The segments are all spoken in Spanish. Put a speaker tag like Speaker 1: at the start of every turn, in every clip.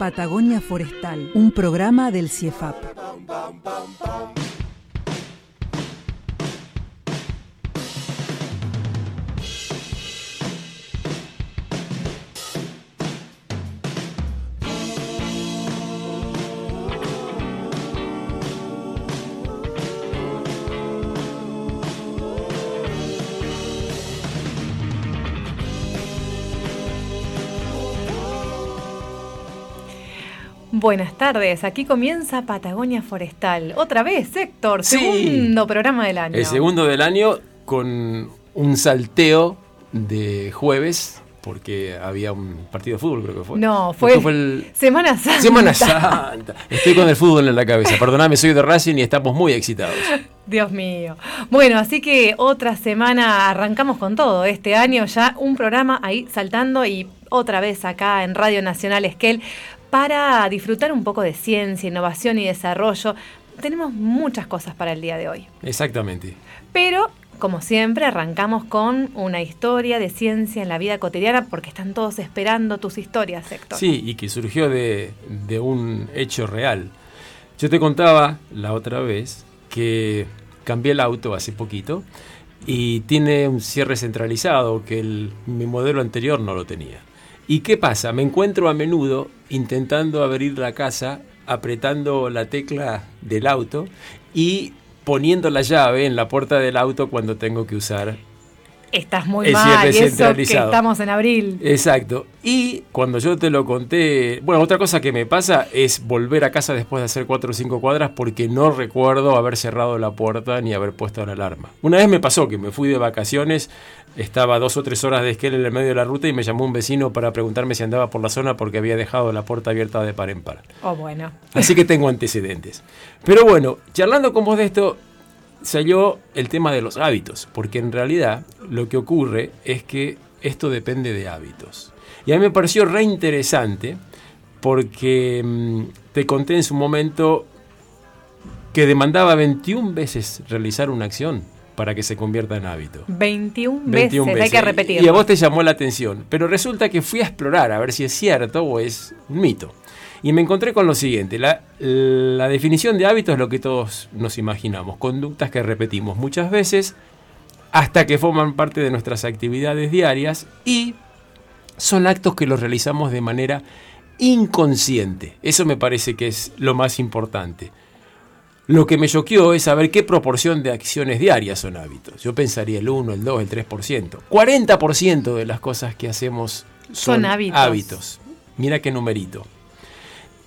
Speaker 1: Patagonia Forestal, un programa del CIEFAP.
Speaker 2: Buenas tardes, aquí comienza Patagonia Forestal. Otra vez, Héctor, segundo programa del año.
Speaker 3: El segundo del año con un salteo de jueves, porque había un partido de fútbol, creo que fue.
Speaker 2: No, fue, el... Semana Santa.
Speaker 3: Semana Santa. Estoy con el fútbol en la cabeza. Perdóname, soy de Racing y estamos muy excitados.
Speaker 2: Dios mío. Bueno, así que otra semana arrancamos con todo. Este año ya un programa ahí saltando y otra vez acá en Radio Nacional Esquel para disfrutar un poco de ciencia, innovación y desarrollo. Tenemos muchas cosas para el día de hoy.
Speaker 3: Exactamente.
Speaker 2: Pero, como siempre, arrancamos con una historia de ciencia en la vida cotidiana porque están todos esperando tus historias, Héctor.
Speaker 3: Sí, y que surgió de, un hecho real. Yo te contaba la otra vez que cambié el auto hace poquito y tiene un cierre centralizado que el, mi modelo anterior no lo tenía. ¿Y qué pasa? Me encuentro a menudo intentando abrir la casa, apretando la tecla del auto y poniendo la llave en la puerta del auto cuando tengo que usar
Speaker 2: Estás muy mal, y eso que estamos en abril.
Speaker 3: Exacto. Y cuando yo te lo conté, bueno, otra cosa que me pasa es volver a casa después de hacer cuatro o cinco cuadras porque no recuerdo haber cerrado la puerta ni haber puesto la alarma. Una vez me pasó que me fui de vacaciones, estaba dos o tres horas de esquel en el medio de la ruta y me llamó un vecino para preguntarme si andaba por la zona porque había dejado la puerta abierta de par en par.
Speaker 2: Oh, bueno.
Speaker 3: Así que tengo antecedentes. Pero bueno, charlando con vos de esto, salió el tema de los hábitos, porque en realidad lo que ocurre es que esto depende de hábitos. Y a mí me pareció re interesante porque mm, te conté en su momento que demandaba 21 veces realizar una acción para que se convierta en hábito.
Speaker 2: 21, veces, hay que repetirlo.
Speaker 3: Y a vos te llamó la atención, pero resulta que fui a explorar a ver si es cierto o es un mito. Y me encontré con lo siguiente, la, definición de hábito es lo que todos nos imaginamos, conductas que repetimos muchas veces hasta que forman parte de nuestras actividades diarias y son actos que los realizamos de manera inconsciente. Eso me parece que es lo más importante. Lo que me choqueó es saber qué proporción de acciones diarias son hábitos. Yo pensaría el 1, el 2, el 3%. 40% de las cosas que hacemos son, hábitos. hábitos. Mira qué numerito.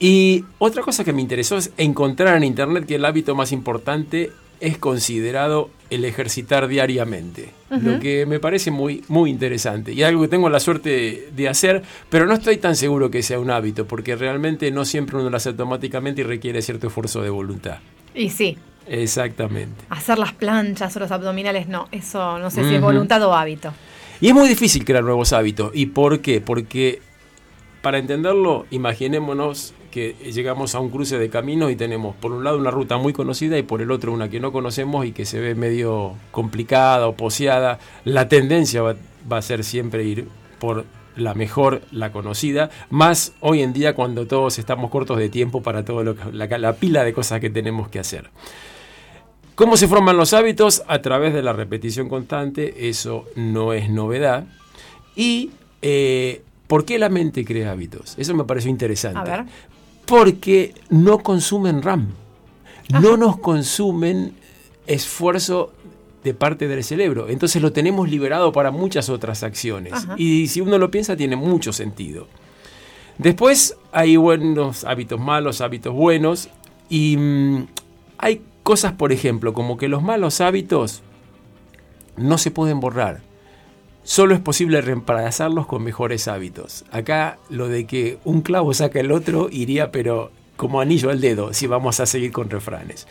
Speaker 3: Y otra cosa que me interesó es encontrar en Internet que el hábito más importante es considerado el ejercitar diariamente, lo que me parece muy, muy interesante y algo que tengo la suerte de hacer, pero no estoy tan seguro que sea un hábito, porque realmente no siempre uno lo hace automáticamente y requiere cierto esfuerzo de voluntad.
Speaker 2: Y sí.
Speaker 3: Exactamente.
Speaker 2: Hacer las planchas o los abdominales, no, eso no sé si es voluntad o hábito.
Speaker 3: Y es muy difícil crear nuevos hábitos. ¿Y por qué? Porque para entenderlo, imaginémonos que llegamos a un cruce de caminos y tenemos por un lado una ruta muy conocida y por el otro una que no conocemos y que se ve medio complicada o poseada. La tendencia va, a ser siempre ir por la mejor, la conocida, más hoy en día cuando todos estamos cortos de tiempo para todo lo la, la pila de cosas que tenemos que hacer. ¿Cómo se forman los hábitos? A través de la repetición constante, eso no es novedad. Y eh, ¿por qué la mente crea hábitos? Eso me pareció interesante. A ver porque no consumen RAM, no nos consumen esfuerzo de parte del cerebro. Entonces lo tenemos liberado para muchas otras acciones. Y si uno lo piensa, tiene mucho sentido. Después hay buenos hábitos malos, hábitos buenos. Y mm, hay cosas, por ejemplo, como que los malos hábitos no se pueden borrar. Solo es posible reemplazarlos con mejores hábitos. Acá lo de que un clavo saca el otro iría pero como anillo al dedo si vamos a seguir con refranes.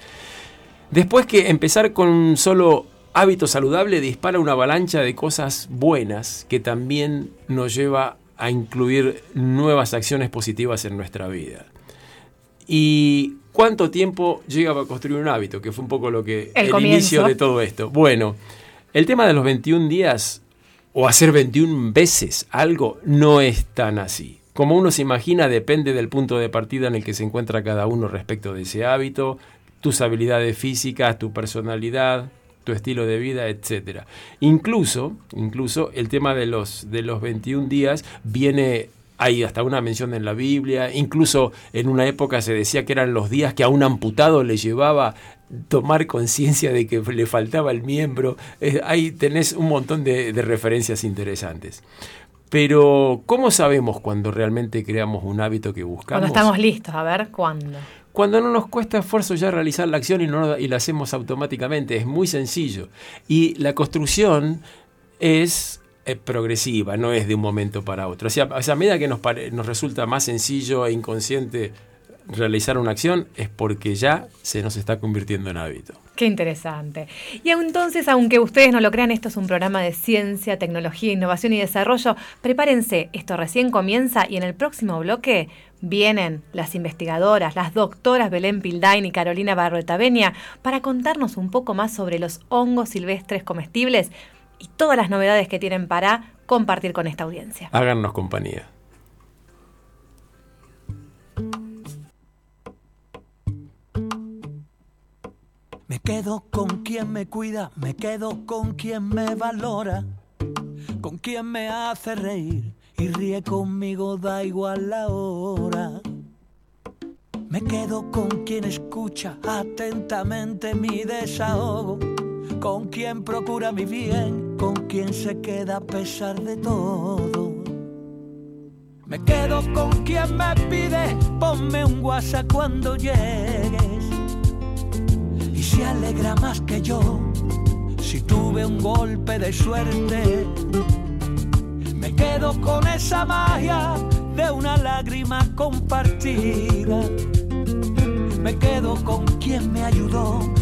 Speaker 3: Después que empezar con un solo hábito saludable dispara una avalancha de cosas buenas que también nos lleva a incluir nuevas acciones positivas en nuestra vida. ¿Y cuánto tiempo llega a construir un hábito? Que fue un poco lo que
Speaker 2: el,
Speaker 3: inicio de todo esto. Bueno, el tema de los 21 días o hacer 21 veces algo no es tan así. Como uno se imagina, depende del punto de partida en el que se encuentra cada uno respecto de ese hábito, tus habilidades físicas, tu personalidad, tu estilo de vida, etcétera. Incluso, incluso el tema de los de los 21 días viene hay hasta una mención en la Biblia, incluso en una época se decía que eran los días que a un amputado le llevaba tomar conciencia de que le faltaba el miembro. ahí tenés un montón de, de referencias interesantes. Pero, ¿cómo sabemos cuando realmente creamos un hábito que buscamos?
Speaker 2: Cuando estamos listos, a ver cuándo.
Speaker 3: Cuando no nos cuesta esfuerzo ya realizar la acción y, no, y la hacemos automáticamente, es muy sencillo. Y la construcción es eh, progresiva, no es de un momento para otro. O sea, a medida que nos, nos resulta más sencillo e inconsciente realizar una acción, es porque ya se nos está convirtiendo en hábito.
Speaker 2: Qué interesante. Y entonces, aunque ustedes no lo crean, esto es un programa de ciencia, tecnología, innovación y desarrollo. Prepárense, esto recién comienza y en el próximo bloque vienen las investigadoras, las doctoras Belén Pildain y Carolina Barroetaveña para contarnos un poco más sobre los hongos silvestres comestibles y todas las novedades que tienen para compartir con esta audiencia.
Speaker 3: Háganos compañía.
Speaker 4: Me quedo con quien me cuida, me quedo con quien me valora, con quien me hace reír y ríe conmigo, da igual la hora. Me quedo con quien escucha atentamente mi desahogo, con quien procura mi bien, con quien se queda a pesar de todo. Me quedo con quien me pide, ponme un WhatsApp cuando llegues se alegra más que yo si tuve un golpe de suerte. Me quedo con esa magia de una lágrima compartida. Me quedo con quien me ayudó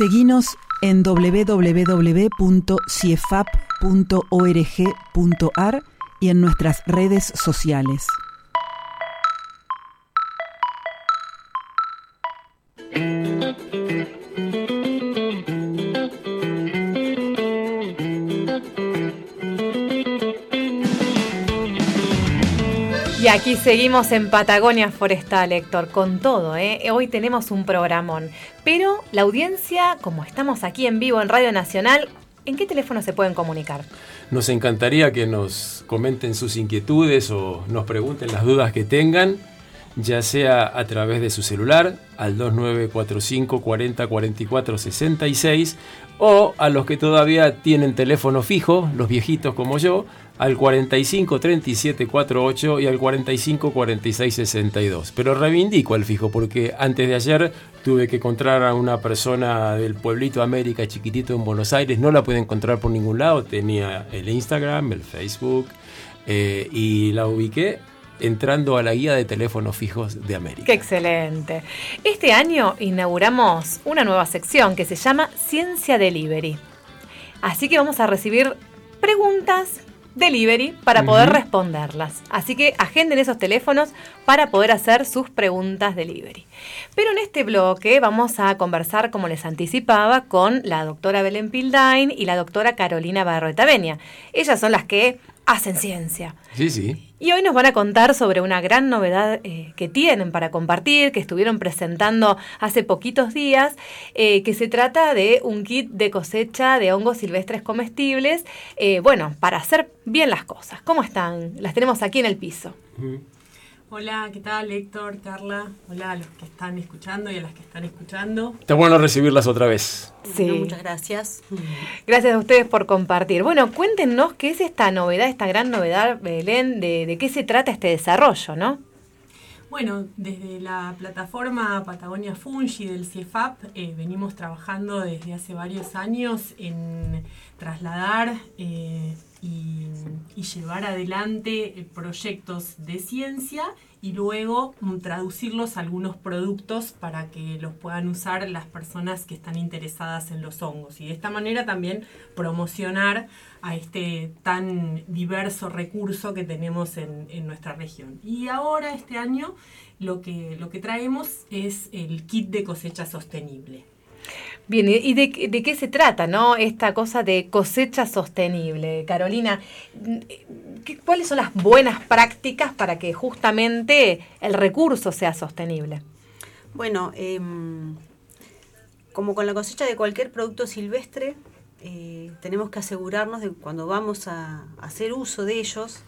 Speaker 1: Seguinos en www.ciefap.org.ar y en nuestras redes sociales.
Speaker 2: Aquí seguimos en Patagonia Forestal, Héctor, con todo. ¿eh? Hoy tenemos un programón. Pero la audiencia, como estamos aquí en vivo en Radio Nacional, ¿en qué teléfono se pueden comunicar?
Speaker 3: Nos encantaría que nos comenten sus inquietudes o nos pregunten las dudas que tengan, ya sea a través de su celular al 2945 40 44 66 o a los que todavía tienen teléfono fijo, los viejitos como yo, al 45 37 48 y al 45 46 62. Pero reivindico al fijo porque antes de ayer tuve que encontrar a una persona del pueblito América chiquitito en Buenos Aires, no la pude encontrar por ningún lado, tenía el Instagram, el Facebook eh, y la ubiqué entrando a la guía de teléfonos fijos de América.
Speaker 2: Qué excelente. Este año inauguramos una nueva sección que se llama Ciencia Delivery. Así que vamos a recibir preguntas delivery para poder responderlas. Así que agenden esos teléfonos para poder hacer sus preguntas delivery. Pero en este bloque vamos a conversar, como les anticipaba, con la doctora Belén Pildain y la doctora Carolina Barroeta Benia. Ellas son las que hacen ciencia.
Speaker 3: Sí, sí.
Speaker 2: Y hoy nos van a contar sobre una gran novedad eh, que tienen para compartir, que estuvieron presentando hace poquitos días, eh, que se trata de un kit de cosecha de hongos silvestres comestibles, eh, bueno, para hacer bien las cosas. ¿Cómo están? Las tenemos aquí en el piso.
Speaker 5: Hola, ¿qué tal Héctor, Carla? Hola a los que están escuchando y a las que están escuchando.
Speaker 3: Está bueno recibirlas otra vez.
Speaker 2: Sí.
Speaker 5: Bueno, muchas gracias.
Speaker 2: Gracias a ustedes por compartir. Bueno, cuéntenos qué es esta novedad, esta gran novedad, Belén, de, de qué se trata este desarrollo, ¿no?
Speaker 5: Bueno, desde la plataforma Patagonia Fungi del CIEFAP eh, venimos trabajando desde hace varios años en trasladar eh, y, llevar adelante eh, proyectos de ciencia y luego mm, traducirlos a algunos productos para que los puedan usar las personas que están interesadas en los hongos y de esta manera también promocionar a este tan diverso recurso que tenemos en, en nuestra región. Y ahora este año lo que, lo que traemos es el kit de cosecha sostenible.
Speaker 2: Bien, ¿y de, qué se trata, no? Esta cosa de cosecha sostenible. Carolina, ¿qué, ¿cuáles son las buenas prácticas para que justamente el recurso sea sostenible?
Speaker 6: Bueno, eh, como con la cosecha de cualquier producto silvestre, eh, tenemos que asegurarnos de cuando vamos a hacer uso de ellos,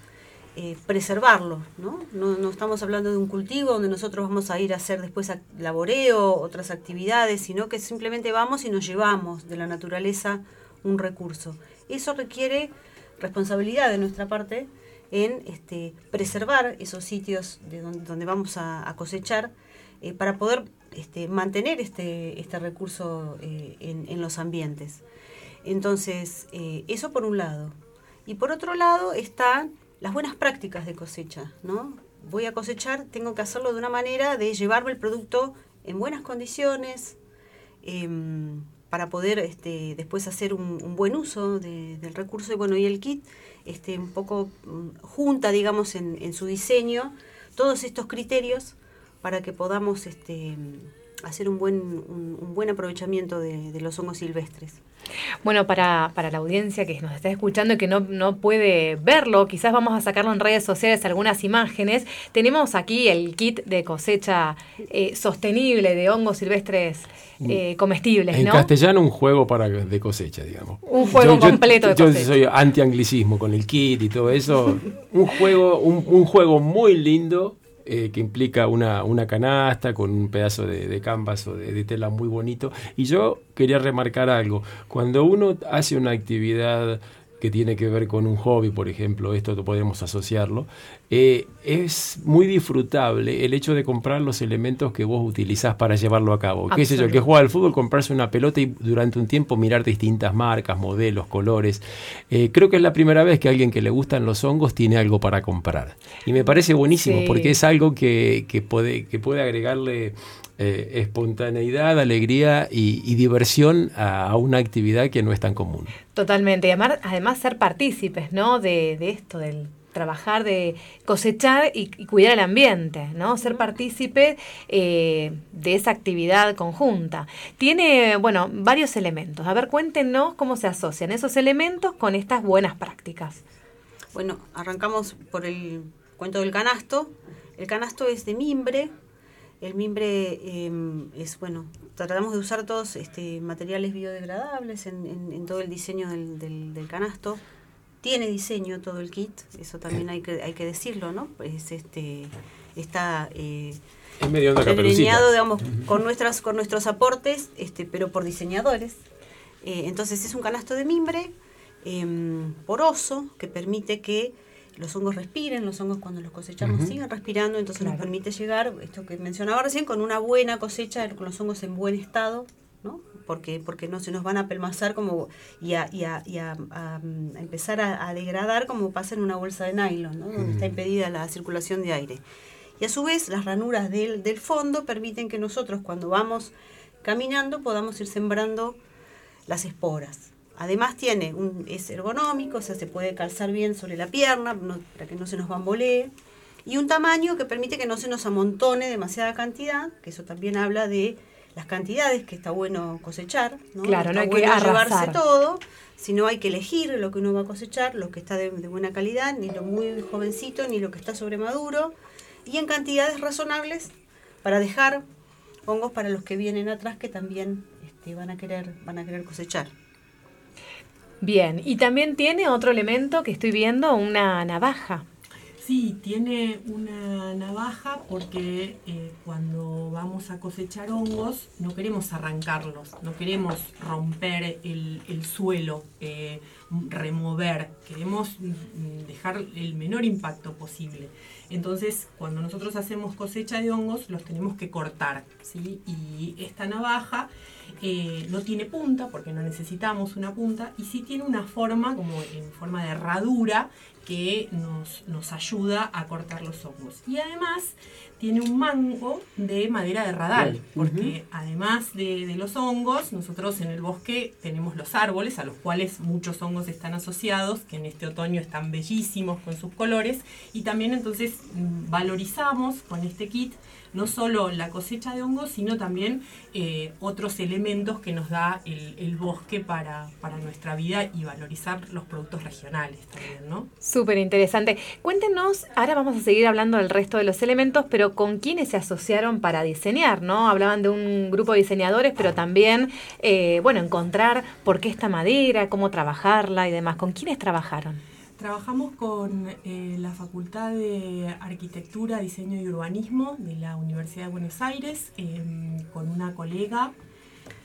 Speaker 6: eh, preservarlo, ¿no? ¿no? estamos hablando de un cultivo donde nosotros vamos a ir a hacer después laboreo, otras actividades, sino que simplemente vamos y nos llevamos de la naturaleza un recurso. Eso requiere responsabilidad de nuestra parte en este, preservar esos sitios de donde, donde vamos a, cosechar eh, para poder este, mantener este, este recurso eh, en, en, los ambientes. Entonces, eh, eso por un lado. Y por otro lado están las buenas prácticas de cosecha, ¿no? Voy a cosechar, tengo que hacerlo de una manera de llevarme el producto en buenas condiciones, eh, para poder este, después hacer un, buen uso de, del recurso. Y bueno, y el kit este, un poco junta, digamos, en, su diseño todos estos criterios para que podamos este, hacer un buen, un buen aprovechamiento de, de, los hongos silvestres.
Speaker 2: Bueno, para, para la audiencia que nos está escuchando y que no, no puede verlo, quizás vamos a sacarlo en redes sociales algunas imágenes. Tenemos aquí el kit de cosecha eh, sostenible de hongos silvestres eh, comestibles,
Speaker 3: En
Speaker 2: ¿no?
Speaker 3: castellano, un juego para de cosecha, digamos.
Speaker 2: Un juego completo de
Speaker 3: yo
Speaker 2: cosecha.
Speaker 3: soy anti-anglicismo con el kit y todo eso. un, juego, un, un juego muy lindo eh, que implica una, una canasta con un pedazo de, de canvas o de, de tela muy bonito. Y yo quería remarcar algo. Cuando uno hace una actividad que tiene que ver con un hobby, por ejemplo, esto podemos asociarlo, eh, es muy disfrutable el hecho de comprar los elementos que vos utilizás para llevarlo a cabo. ¿Qué sé yo? Que juega al fútbol, comprarse una pelota y durante un tiempo mirar distintas marcas, modelos, colores. Eh, creo que es la primera vez que alguien que le gustan los hongos tiene algo para comprar. Y me parece buenísimo
Speaker 2: Sí.
Speaker 3: porque es algo que, que puede, que puede agregarle eh, espontaneidad, alegría y, y diversión a, a una actividad que no es tan común.
Speaker 2: Totalmente. Y además, además ser partícipes, ¿no? De, de esto, del trabajar, de cosechar y, y cuidar el ambiente, ¿no? Ser partícipe eh, de esa actividad conjunta. Tiene, bueno, varios elementos. A ver, cuéntenos cómo se asocian esos elementos con estas buenas prácticas.
Speaker 6: Bueno, arrancamos por el cuento del canasto. El canasto es de mimbre. El mimbre eh, es, bueno, tratamos de usar todos este, materiales biodegradables en, en- en todo el diseño del, del- del canasto. Tiene diseño todo el kit, eso también hay que, hay que decirlo, ¿no? Es este, está eh,
Speaker 3: Es medio
Speaker 6: delineado, digamos, con, nuestras, con nuestros aportes, este, pero por diseñadores. Eh, entonces es un canasto de mimbre em, poroso que permite que los hongos respiren, los hongos cuando los cosechamos siguen respirando, entonces nos permite llegar, esto que mencionaba recién, con una buena cosecha, con los hongos en buen estado, ¿no? Porque, porque no se nos van a pelmazar como y a, y a- y a- a, mm, empezar a, a degradar como pasa en una bolsa de nylon, ¿no? donde está
Speaker 3: Mm.
Speaker 6: impedida la circulación de aire. Y a su vez, las ranuras del, del fondo permiten que nosotros, cuando vamos caminando, podamos ir sembrando las esporas. Además tiene un, es ergonómico, o sea, se puede calzar bien sobre la pierna no- para que no se nos bambolee. Y un tamaño que permite que no se nos amontone demasiada cantidad, que eso también habla de las cantidades que está bueno cosechar. ¿no?
Speaker 2: Claro,
Speaker 6: está
Speaker 2: no hay que
Speaker 6: bueno llevarse todo, sino hay que elegir lo que uno va a cosechar, lo que está de, de buena calidad, ni lo muy jovencito, ni lo que está sobremaduro, y en cantidades razonables para dejar hongos para los que vienen atrás que también este, van a querer van a querer cosechar.
Speaker 2: Bien, y también tiene otro elemento que estoy viendo, una navaja.
Speaker 5: Sí, tiene una navaja porque eh, cuando vamos a cosechar hongos no queremos arrancarlos, no queremos romper el, el suelo, eh, remover, queremos mm, dejar el menor impacto posible. Entonces, cuando nosotros hacemos cosecha de hongos, los tenemos que cortar, ¿sí? Y esta navaja eh, no tiene punta, porque no necesitamos una punta, y sí tiene una forma, como en forma de herradura, que nos, nos ayuda a cortar los hongos. Y además tiene un mango de madera de radal, porque además de, de los hongos, nosotros en el bosque tenemos los árboles, a los cuales muchos hongos están asociados, que en este otoño están bellísimos con sus colores, y también entonces mm, valorizamos con este kit no solo la cosecha de hongos, sino también eh, otros elementos que nos da el, bosque para, para nuestra vida y valorizar los productos regionales también, ¿no?
Speaker 2: Súper interesante. Cuéntenos, ahora vamos a seguir hablando del resto de los elementos, pero con quiénes se asociaron para diseñar, ¿no? Hablaban de un grupo de diseñadores, pero también, eh, bueno, encontrar por qué esta madera, cómo trabajarla y demás. ¿Con quiénes trabajaron?
Speaker 5: Trabajamos con eh, la Facultad de Arquitectura, Diseño y Urbanismo de la Universidad de Buenos Aires, em, con una colega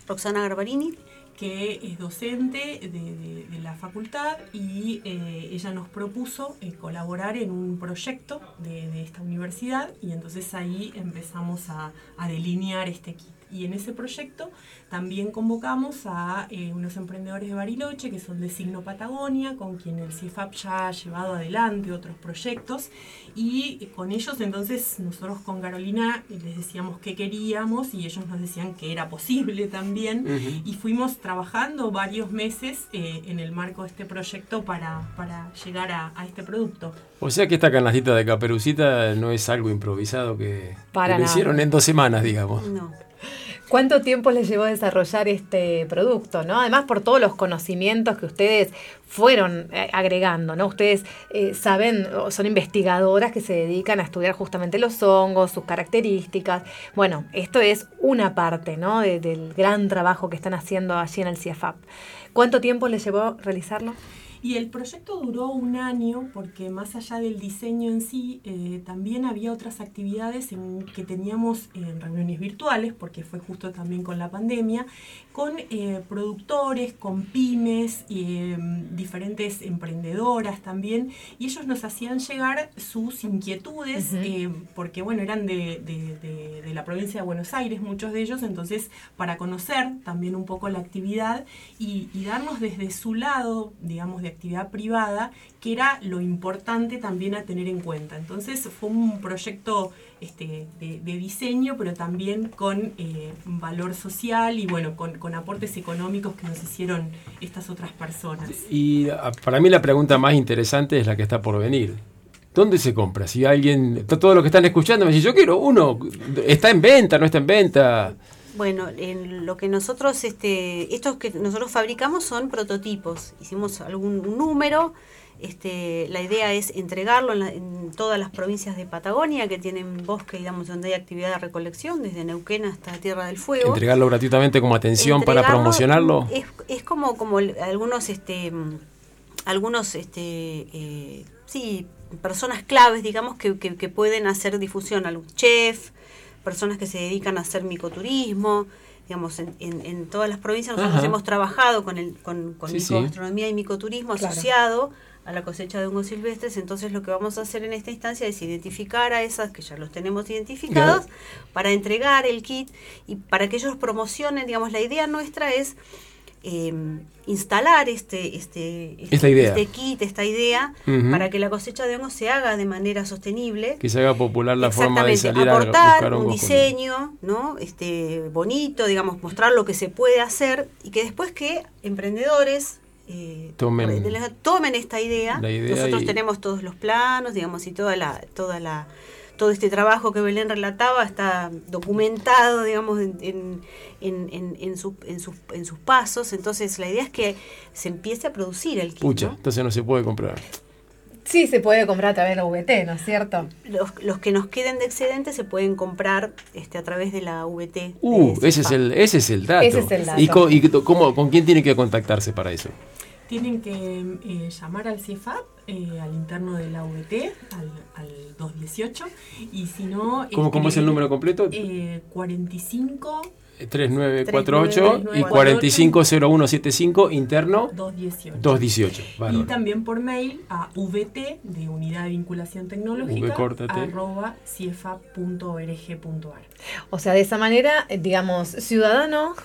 Speaker 6: Roxana Garbarini,
Speaker 5: que es docente de, de- de la facultad y eh, ella nos propuso eh, colaborar en un proyecto de, de esta universidad y entonces ahí empezamos a, a delinear este kit. Y en ese proyecto también convocamos a eh, unos emprendedores de Bariloche que son de Signo Patagonia, con quien el CIFAP ya ha llevado adelante otros proyectos y con ellos entonces nosotros con Carolina les decíamos qué queríamos y ellos nos decían que era posible también y fuimos trabajando varios meses eh, en el marco de este proyecto para, para llegar a, a este producto.
Speaker 3: O sea que esta canastita de caperucita no es algo improvisado que,
Speaker 2: Para
Speaker 3: que lo hicieron en dos semanas, digamos.
Speaker 6: no.
Speaker 2: ¿Cuánto tiempo les llevó desarrollar este producto? ¿no? Además, por todos los conocimientos que ustedes fueron eh, agregando, ¿no? Ustedes eh, saben, son investigadoras que se dedican a estudiar justamente los hongos, sus características. Bueno, esto es una parte, ¿no? del gran trabajo que están haciendo allí en el CIEFAP. ¿Cuánto tiempo les llevó realizarlo?
Speaker 5: Y el proyecto duró un año porque más allá del diseño en sí, eh, también había otras actividades en que teníamos en reuniones virtuales, porque fue justo también con la pandemia, con eh, productores, con pymes, em, diferentes emprendedoras también, y ellos nos hacían llegar sus inquietudes, eh, porque bueno, eran de, de, la provincia de Buenos Aires, muchos de ellos, entonces para conocer también un poco la actividad y, y darnos desde su lado, digamos, de actividad privada, que era lo importante también a tener en cuenta. Entonces fue un proyecto este, de, diseño, pero también con eh, valor social y bueno, con, aportes económicos que nos hicieron estas otras personas.
Speaker 3: Y ah, para mí la pregunta más interesante es la que está por venir. ¿Dónde se compra? Si alguien, todos los que están escuchando me dicen, yo quiero uno, ¿está en venta, no está en venta?
Speaker 6: Bueno, en lo que nosotros, este, estos que nosotros fabricamos son prototipos. Hicimos algún número. Este, la idea es entregarlo en, todas las provincias de Patagonia que tienen bosque, digamos, donde hay actividad de recolección, desde Neuquén hasta Tierra del Fuego.
Speaker 3: Entregarlo gratuitamente como atención para promocionarlo.
Speaker 6: Es, es como, como algunos, este, algunos, este, eh, sí, personas claves, digamos, que, que, que pueden hacer difusión, algún chef, personas que se dedican a hacer micoturismo, digamos, en, en, todas las provincias nosotros hemos trabajado con, el, con, con y micoturismo asociado a la cosecha de hongos silvestres, entonces lo que vamos a hacer en esta instancia es identificar a esas que ya los tenemos identificados para entregar el kit y para que ellos promocionen, digamos, la idea nuestra es eh, instalar este, este, este, este, kit, esta idea, para que la cosecha de hongos se haga de manera sostenible.
Speaker 3: Que se haga popular la forma de salir
Speaker 6: aportar a buscar un diseño ¿no? este, bonito, digamos, mostrar lo que se puede hacer y que después que emprendedores eh, tomen, tomen esta idea. Nosotros tenemos todos los planos, digamos, y toda la, toda la todo este trabajo que Belén relataba está documentado, digamos, en, en, en, en, sus, en sus pasos. Entonces, la idea es que se empiece a producir el kit.
Speaker 3: Pucha, entonces no se puede comprar.
Speaker 2: Sí, se puede comprar a través de la VT, ¿no es cierto?
Speaker 6: Los, los que nos queden de excedente se pueden comprar este, a través de la VT.
Speaker 3: Uh, ese es, el, ese es el dato.
Speaker 2: Ese es el dato.
Speaker 3: ¿Y, con, y cómo, con quién tiene que contactarse para eso?
Speaker 5: Tienen que eh, llamar al CIEFAP, eh, al interno de la VT, al, al 218, y si no...
Speaker 3: ¿Cómo, ¿Cómo es el número completo?
Speaker 5: Eh, 45...
Speaker 3: 3948 y 450175 interno
Speaker 5: 218.
Speaker 3: 218
Speaker 5: y también por mail a vt de unidad de vinculación tecnológica arroba
Speaker 2: o sea de esa manera eh, digamos ciudadanos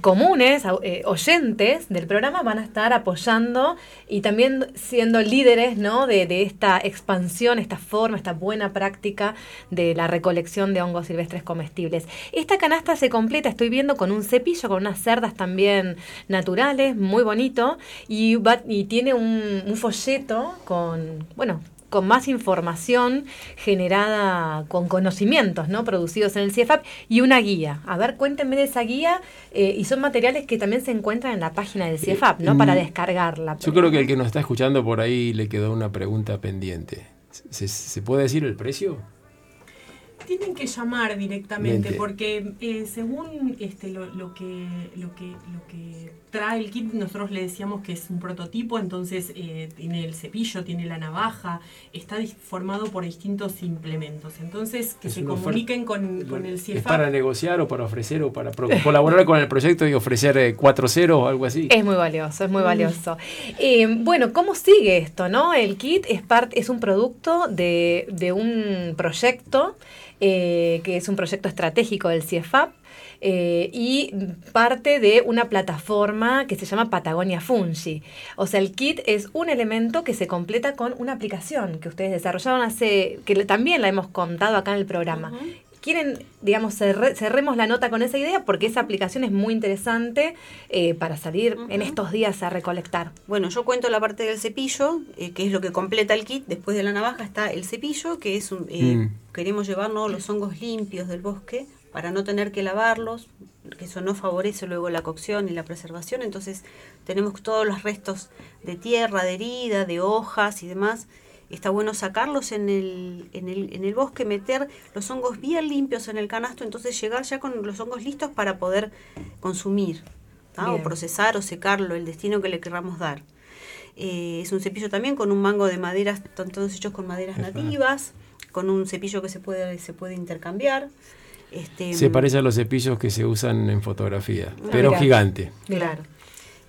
Speaker 2: comunes, eh, oyentes del programa van a estar apoyando y también siendo líderes ¿no? de, de, esta expansión, esta forma, esta buena práctica de la recolección de hongos silvestres comestibles. Esta canasta se completa, estoy viendo, con un cepillo, con unas cerdas también naturales, muy bonito, y, y tiene un, un folleto con, bueno, con más información generada con conocimientos ¿no? producidos en el CIEFAP y una guía. A ver, cuéntenme de esa guía eh, y son materiales que también se encuentran en la página del CIEFAP, ¿no? Para descargarla.
Speaker 3: Yo creo que el que nos está escuchando por ahí le quedó una pregunta pendiente. ¿Se, se puede decir el precio?
Speaker 5: Tienen que llamar directamente porque eh, según este lo, lo, que lo que lo que trae el kit nosotros le decíamos que es un prototipo entonces eh, tiene el cepillo tiene la navaja está formado por distintos implementos. Entonces que se comuniquen con, con, el CIEFAP
Speaker 3: ¿Es para negociar o para ofrecer o para colaborar con el proyecto y ofrecer eh, 4.0 o algo así.
Speaker 2: Es muy valioso es muy valioso. Eh, bueno cómo sigue esto no el kit es parte es un producto de, de un proyecto eh, que es un proyecto estratégico del CIEFAP. Eh, y parte de una plataforma que se llama Patagonia Fungi. O sea, el kit es un elemento que se completa con una aplicación que ustedes desarrollaron hace, que también la hemos contado acá en el programa, quieren, digamos, cerremos la nota con esa idea porque esa aplicación es muy interesante eh, para salir en estos días a recolectar.
Speaker 6: Bueno, yo cuento la parte del cepillo, eh, que es lo que completa el kit. Después de la navaja está el cepillo, que es un... Eh, mm. Queremos llevarnos los hongos limpios del bosque para no tener que lavarlos, que eso no favorece luego la cocción y la preservación, entonces tenemos todos los restos de tierra, de herida, de hojas y demás. Está bueno sacarlos en el, en el, en el bosque, meter los hongos bien limpios en el canasto, entonces llegar ya con los hongos listos para poder consumir, o procesar o secarlo, el destino que le querramos dar. Eh, es un cepillo también con un mango de maderas, están todos hechos con maderas nativas, con un cepillo que se puede, se puede intercambiar.
Speaker 3: Este, se parece a los cepillos que se usan en fotografía, ah, pero gigante.
Speaker 6: Claro.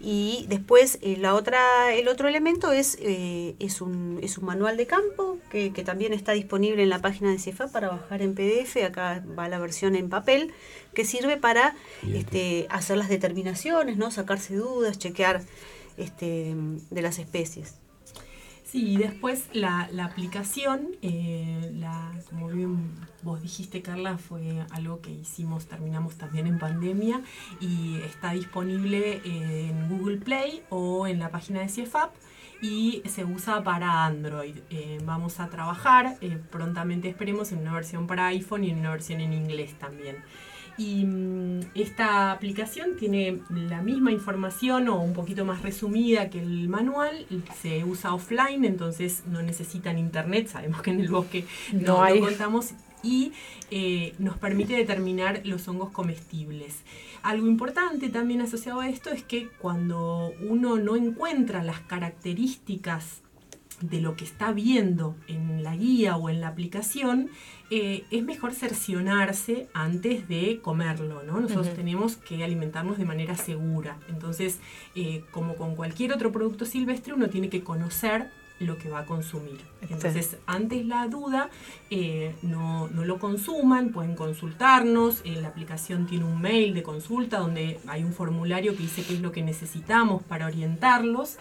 Speaker 6: Y después eh, la otra, el otro elemento es, eh, es, un, es un manual de campo que, también está disponible en la página de CIFA para bajar en PDF. Acá va la versión en papel que sirve para este, hacer las determinaciones, no sacarse dudas, chequear este, de las especies.
Speaker 5: Sí, y después la, la aplicación, eh, la, como bien vos dijiste Carla, fue algo que hicimos, terminamos también en pandemia y está disponible en Google Play o en la página de CIEFAP y se usa para Android. Eh, vamos a trabajar eh, prontamente, esperemos, en una versión para iPhone y en una versión en inglés también. Y mm, esta aplicación tiene la misma información o un poquito más resumida que el manual. Se usa offline, entonces no necesitan internet. Sabemos que en el bosque no, hay. lo contamos y eh, nos permite determinar los hongos comestibles. Algo importante también asociado a esto es que cuando uno no encuentra las características de lo que está viendo en la guía o en la aplicación, eh, es mejor cercionarse antes de comerlo, ¿no? Nosotros tenemos que alimentarnos de manera segura. Entonces, eh, como con cualquier otro producto silvestre, uno tiene que conocer lo que va a consumir. Entonces, antes la duda, eh, no, no, lo consuman, pueden consultarnos. la aplicación tiene un mail de consulta donde hay un formulario que dice qué es lo que necesitamos para orientarlos.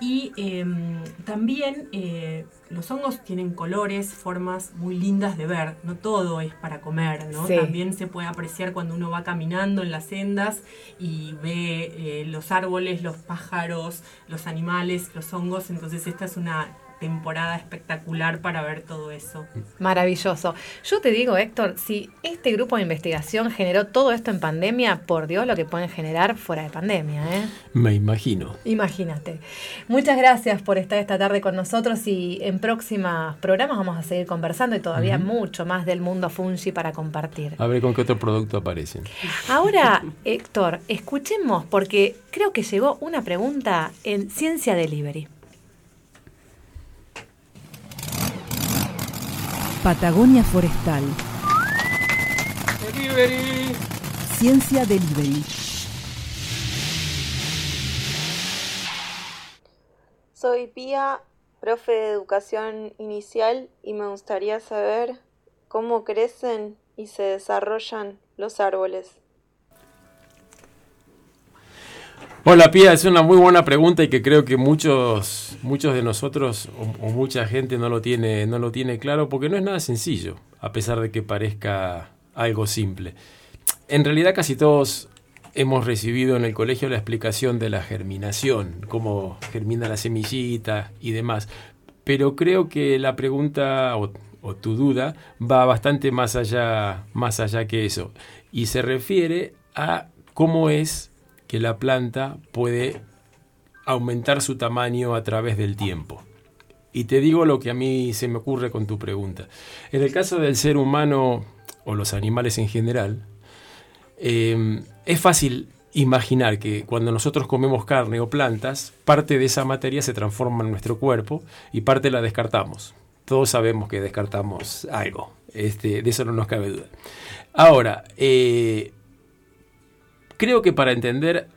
Speaker 5: Y em, también eh, los hongos tienen colores, formas muy lindas de ver. No todo es para comer, ¿no? También se puede apreciar cuando uno va caminando en las sendas y ve eh, los árboles, los pájaros, los animales, los hongos. Entonces, esta es una temporada espectacular para ver todo eso.
Speaker 2: Maravilloso. Yo te digo, Héctor, si este grupo de investigación generó todo esto en pandemia, por Dios lo que pueden generar fuera de pandemia. ¿eh?
Speaker 3: Me imagino.
Speaker 2: Imagínate. Muchas gracias por estar esta tarde con nosotros y en próximos programas vamos a seguir conversando y todavía mucho más del mundo fungi para compartir.
Speaker 3: A ver con qué otro producto aparecen.
Speaker 2: Ahora, Héctor, escuchemos porque creo que llegó una pregunta en Ciencia Delivery.
Speaker 1: Patagonia Forestal. Delivery. Ciencia Delivery.
Speaker 7: Soy Pía, profe de educación inicial y me gustaría saber cómo crecen y se desarrollan los árboles.
Speaker 3: Hola Pía, es una muy buena pregunta y que creo que muchos, muchos de nosotros o, mucha gente no lo, tiene, no lo tiene claro porque no es nada sencillo, a pesar de que parezca algo simple. En realidad casi todos hemos recibido en el colegio la explicación de la germinación, cómo germina la semillita y demás, pero creo que la pregunta o, o tu duda va bastante más allá, más allá que eso y se refiere a cómo es que la planta puede aumentar su tamaño a través del tiempo. Y te digo lo que a mí se me ocurre con tu pregunta. En el caso del ser humano o los animales en general, eh, es fácil imaginar que cuando nosotros comemos carne o plantas, parte de esa materia se transforma en nuestro cuerpo y parte la descartamos. Todos sabemos que descartamos algo, este, de eso no nos cabe duda. Ahora, eh, creo que para entender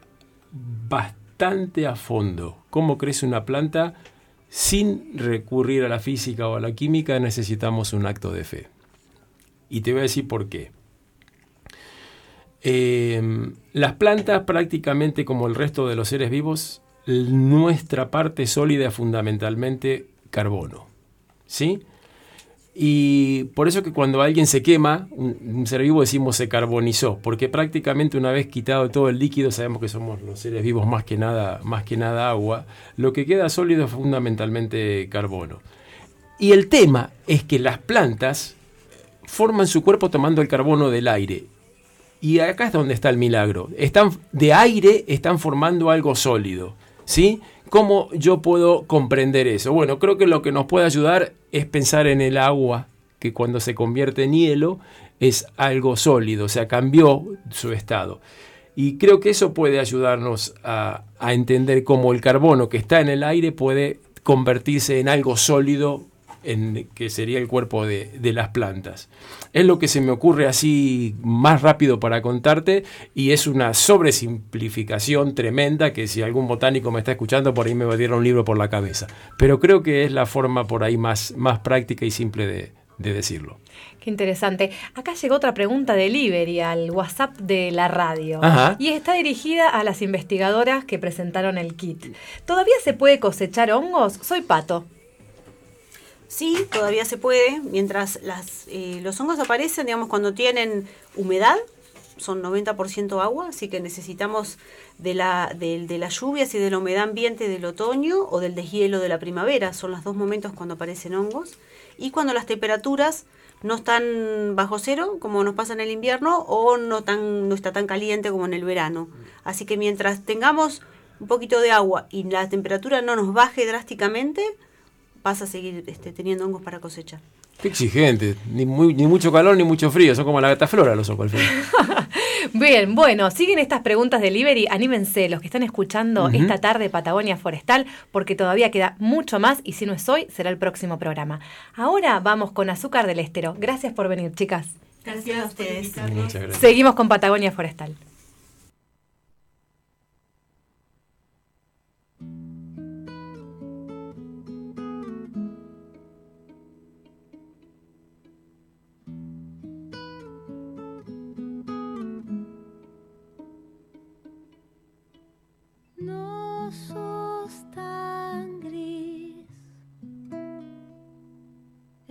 Speaker 3: bastante a fondo cómo crece una planta, sin recurrir a la física o a la química, necesitamos un acto de fe. Y te voy a decir por qué. Eh, las plantas prácticamente como el resto de los seres vivos, nuestra parte sólida es fundamentalmente carbono. ¿Sí? Y por eso que cuando alguien se quema, un, ser vivo decimos se carbonizó, porque prácticamente una vez quitado todo el líquido, sabemos que somos los seres vivos más que nada, más que nada agua, lo que queda sólido es fundamentalmente carbono. Y el tema es que las plantas forman su cuerpo tomando el carbono del aire. Y acá es donde está el milagro. Están de aire están formando algo sólido, ¿sí? ¿Cómo yo puedo comprender eso? Bueno, creo que lo que nos puede ayudar es pensar en el agua, que cuando se convierte en hielo es algo sólido, o sea, cambió su estado. Y creo que eso puede ayudarnos a, a entender cómo el carbono que está en el aire puede convertirse en algo sólido en, que sería el cuerpo de, de, las plantas. Es lo que se me ocurre así más rápido para contarte y es una sobresimplificación tremenda que si algún botánico me está escuchando por ahí me va a tirar un libro por la cabeza. Pero creo que es la forma por ahí más, más práctica y simple de, de decirlo.
Speaker 2: Qué interesante. Acá llegó otra pregunta de Liberi al WhatsApp de la radio.
Speaker 3: Ajá.
Speaker 2: Y está dirigida a las investigadoras que presentaron el kit. ¿Todavía se puede cosechar hongos? Soy Pato.
Speaker 6: Sí, todavía se puede. Mientras las, eh, los hongos aparecen, digamos, cuando tienen humedad, son 90% agua, así que necesitamos de, la, de, de, las lluvias y de la humedad ambiente del otoño o del deshielo de la primavera. Son los dos momentos cuando aparecen hongos. Y cuando las temperaturas no están bajo cero, como nos pasa en el invierno, o no, tan, no está tan caliente como en el verano. Así que mientras tengamos un poquito de agua y la temperatura no nos baje drásticamente, vas a seguir este, teniendo hongos para cosechar.
Speaker 3: Qué exigente, ni, muy, ni mucho calor ni mucho frío, son como la gataflora los ojos al fin.
Speaker 2: Bien, bueno, siguen estas preguntas de Liberi, anímense los que están escuchando uh -huh. esta tarde Patagonia Forestal, porque todavía queda mucho más y si no es hoy, será el próximo programa. Ahora vamos con Azúcar del Estero. Gracias por venir, chicas.
Speaker 5: Gracias a ustedes.
Speaker 3: Muchas gracias.
Speaker 2: Seguimos con Patagonia Forestal.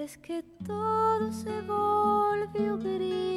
Speaker 8: Es que todo se volvió gris.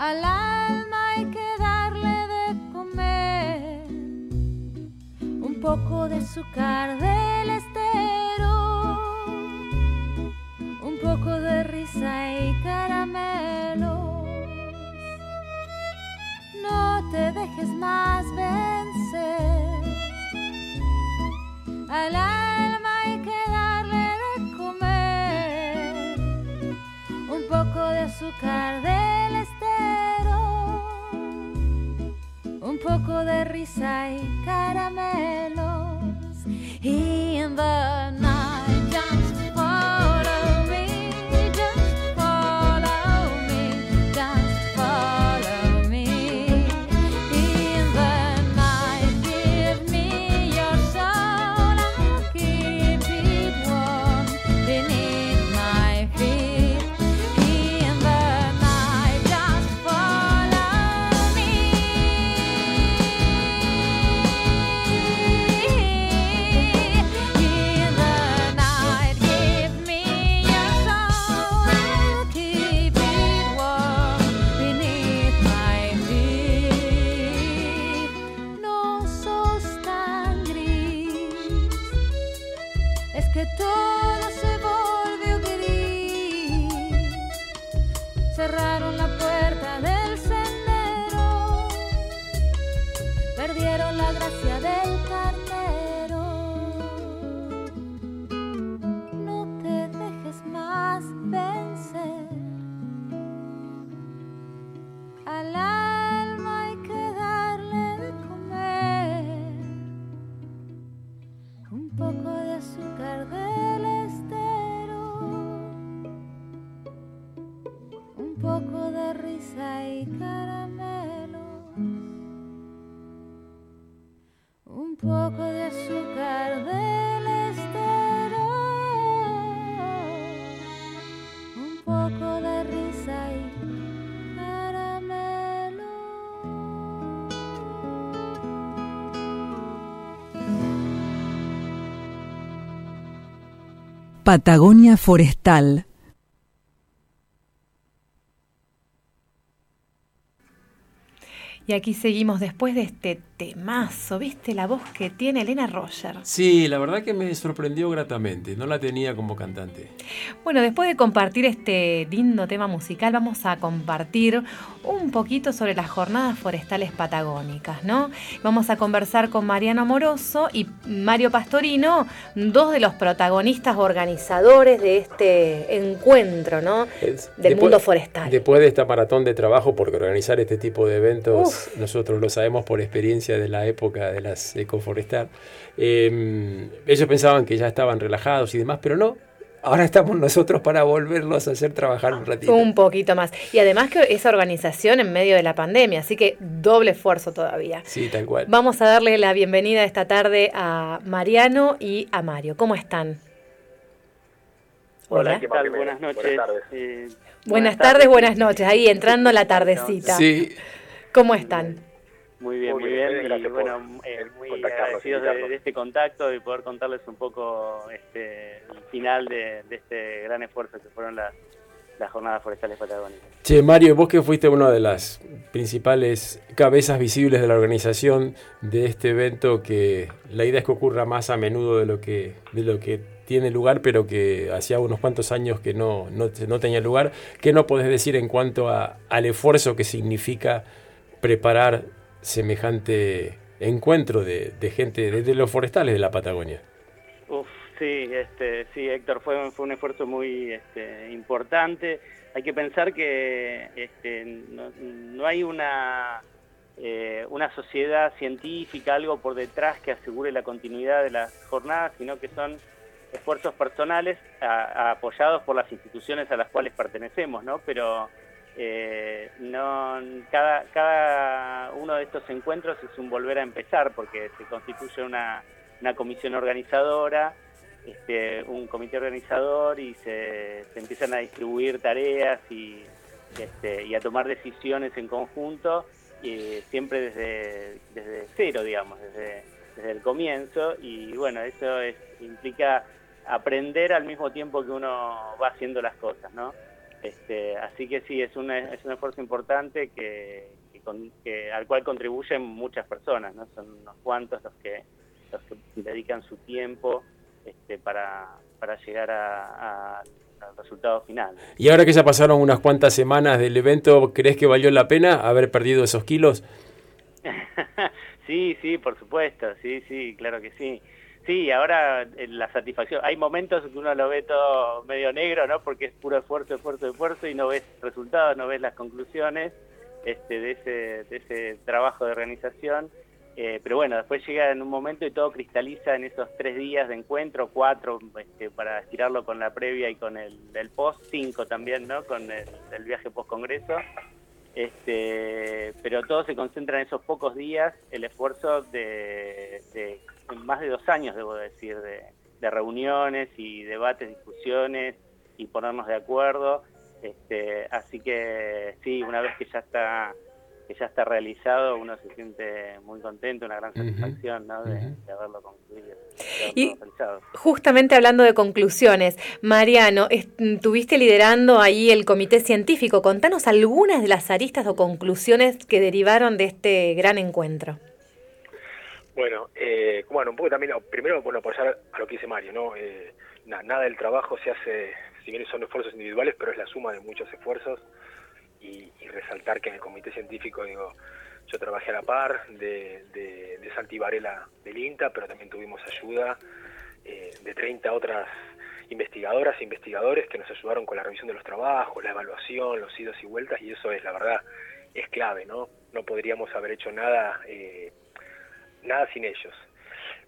Speaker 8: Al alma hay que darle de comer un poco de azúcar del estero un poco de risa y caramelos. No te dejes más vencer. Al alma hay que darle de comer un poco de azúcar del estero, de risa y caramelos.
Speaker 1: Patagonia Forestal.
Speaker 2: Y aquí seguimos después de este temazo, ¿viste la voz que tiene Elena Roger?
Speaker 3: Sí, la verdad que me sorprendió gratamente, no la tenía como cantante.
Speaker 2: Bueno, después de compartir este lindo tema musical, vamos a compartir un poquito sobre las jornadas forestales patagónicas, ¿no? Vamos a conversar con Mariano Amoroso y Mario Pastorino, dos de los protagonistas organizadores de este encuentro, ¿no? Del
Speaker 3: después-
Speaker 2: mundo forestal.
Speaker 3: Después de esta maratón de trabajo, porque organizar este tipo de eventos, nosotros lo sabemos por experiencia de la época de las ecoforestal, eh, ellos pensaban que ya estaban relajados y demás, pero no. Ahora estamos nosotros para volverlos a hacer trabajar un ratito.
Speaker 2: Un poquito más. Y además que esa organización en medio de la pandemia, así que doble esfuerzo todavía.
Speaker 3: Sí, tal cual.
Speaker 2: Vamos a darle la bienvenida esta tarde a Mariano y a Mario. ¿Cómo están?
Speaker 9: Hola,
Speaker 2: Hola.
Speaker 9: ¿qué tal? Buenas noches.
Speaker 10: Buenas tardes.
Speaker 9: Eh,
Speaker 2: Buenas tardes, buenas noches. Ahí entrando la tardecita.
Speaker 3: Sí,
Speaker 2: ¿Cómo están?
Speaker 9: Muy bien,
Speaker 10: Muy
Speaker 9: muy
Speaker 10: bien.
Speaker 9: Y bueno, eh, muy agradecidos de, de este contacto y poder contarles un poco este, el final de, de este gran esfuerzo que fueron las, las jornadas forestales patagónicas.
Speaker 3: Che, Mario, vos que fuiste una de las principales cabezas visibles de la organización de este evento, que la idea es que ocurra más a menudo de lo que, de lo que tiene lugar, pero que hacía unos cuantos años que no, no, no tenía lugar. ¿Qué no podés decir en cuanto a, al esfuerzo que significa preparar semejante encuentro de, gente, de, de los forestales de la Patagonia?
Speaker 9: Uf, sí, este, sí, Héctor, fue, un esfuerzo muy este, importante. Hay que pensar que este, no, no hay una, eh, una sociedad científica, algo por detrás que asegure la continuidad de las jornadas, sino que son esfuerzos personales apoyados por las instituciones a las cuales pertenecemos, ¿no? Pero eh, cada, uno de estos encuentros es un volver a empezar porque se constituye una, una comisión organizadora, este, un comité organizador y se, empiezan a distribuir tareas y, este, y a tomar decisiones en conjunto, eh, siempre desde, desde cero, digamos, desde, desde el comienzo. Y bueno, eso es, implica aprender al mismo tiempo que uno va haciendo las cosas, ¿no? Este, así que sí, es un, es un esfuerzo importante que, que con- que- al cual contribuyen muchas personas, ¿no? Son unos cuantos los que, los que dedican su tiempo este, para, para llegar a- a- al resultado final.
Speaker 3: Y ahora que ya pasaron unas cuantas semanas del evento, ¿crees que valió la pena haber perdido esos kilos?
Speaker 9: sí, sí, por supuesto, sí, sí, claro que sí. Sí, ahora eh, la satisfacción, hay momentos que uno lo ve todo medio negro, ¿no? Porque es puro esfuerzo, esfuerzo, esfuerzo y no ves resultados, no ves las conclusiones este, de, ese, de ese trabajo de organización. Eh, pero bueno, después llega en un momento y todo cristaliza en esos tres días de encuentro, cuatro este, para estirarlo con la previa y con el, el post, cinco también, ¿no? Con el, el viaje post-congreso. Este, pero todo se concentra en esos pocos días, el esfuerzo de, de más de dos años, debo decir, de, de reuniones y debates, discusiones y ponernos de acuerdo. Este, así que sí, una vez que ya está que ya está realizado, uno se siente muy contento, una gran satisfacción ¿no? de, haberlo concluido, de
Speaker 2: Y-
Speaker 9: realizado.
Speaker 2: Justamente hablando de conclusiones, Mariano, estuviste liderando ahí el comité científico. Contanos algunas de las aristas o conclusiones que derivaron de este gran encuentro.
Speaker 10: Bueno, eh, bueno, un poco también, primero, bueno, apoyar a lo que dice Mario, ¿no? Eh, na- nada del trabajo se hace, si bien son esfuerzos individuales, pero es la suma de muchos esfuerzos. Destacar que en el comité científico, digo, yo trabajé a la par de, de, Santi Varela del INTA, pero también tuvimos ayuda eh, de 30 otras investigadoras e investigadores que nos ayudaron con la revisión de los trabajos, la evaluación, los idos y vueltas, y eso es, la verdad, es clave, ¿no? No podríamos haber hecho nada, eh, nada sin ellos.